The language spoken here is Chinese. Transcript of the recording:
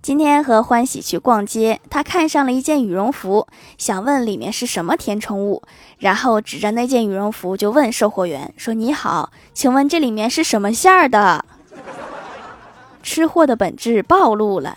今天和欢喜去逛街，他看上了一件羽绒服，想问里面是什么填充物，然后指着那件羽绒服就问售货员说：“你好，请问这里面是什么馅儿的？”吃货的本质暴露了。